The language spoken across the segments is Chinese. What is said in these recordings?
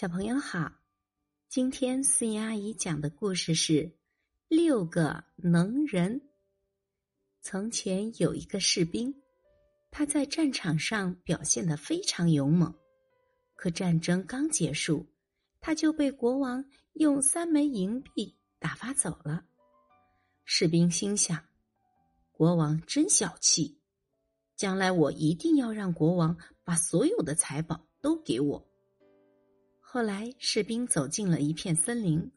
小朋友好，今天思妍阿姨讲的故事是《六个能人》。从前有一个士兵，他在战场上表现的非常勇猛，可战争刚结束，他就被国王用三枚银币打发走了。士兵心想：国王真小气，将来我一定要让国王把所有的财宝都给我。后来，士兵走进了一片森林，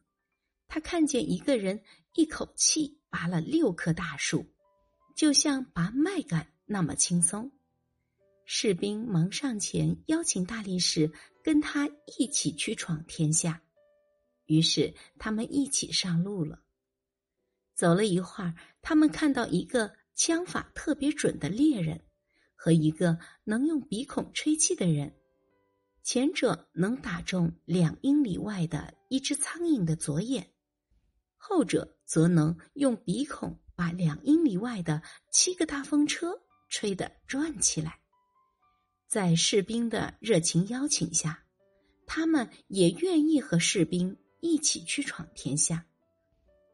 他看见一个人一口气拔了六棵大树，就像拔麦秆那么轻松。士兵忙上前邀请大力士跟他一起去闯天下，于是他们一起上路了。走了一会儿，他们看到一个枪法特别准的猎人和一个能用鼻孔吹气的人。前者能打中两英里外的一只苍蝇的左眼，后者则能用鼻孔把两英里外的七个大风车吹得转起来。在士兵的热情邀请下，他们也愿意和士兵一起去闯天下。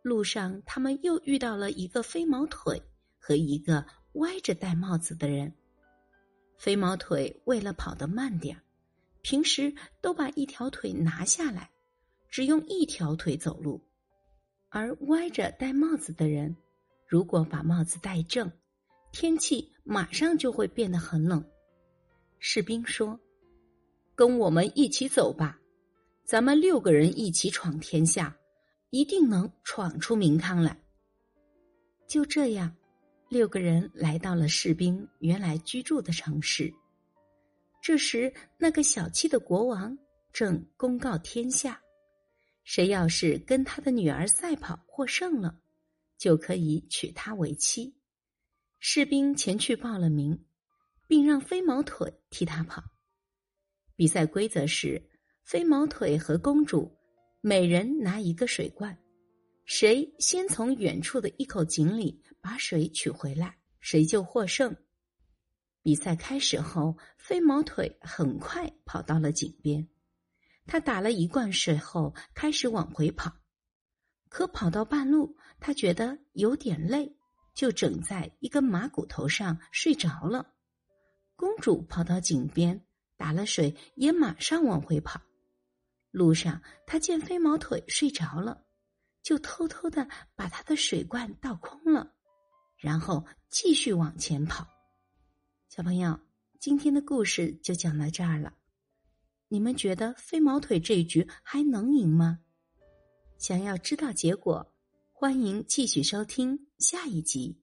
路上，他们又遇到了一个飞毛腿和一个歪着戴帽子的人。飞毛腿为了跑得慢点儿。平时都把一条腿拿下来，只用一条腿走路，而歪着戴帽子的人，如果把帽子戴正，天气马上就会变得很冷。士兵说：“跟我们一起走吧，咱们六个人一起闯天下，一定能闯出名堂来。”就这样，六个人来到了士兵原来居住的城市。这时，那个小气的国王正公告天下：谁要是跟他的女儿赛跑获胜了，就可以娶她为妻。士兵前去报了名，并让飞毛腿替他跑。比赛规则是：飞毛腿和公主每人拿一个水罐，谁先从远处的一口井里把水取回来，谁就获胜。比赛开始后，飞毛腿很快跑到了井边。他打了一罐水后，开始往回跑。可跑到半路，他觉得有点累，就枕在一根马骨头上睡着了。公主跑到井边，打了水，也马上往回跑。路上，他见飞毛腿睡着了，就偷偷的把他的水罐倒空了，然后继续往前跑。小朋友，今天的故事就讲到这儿了。你们觉得飞毛腿这一局还能赢吗？想要知道结果，欢迎继续收听下一集。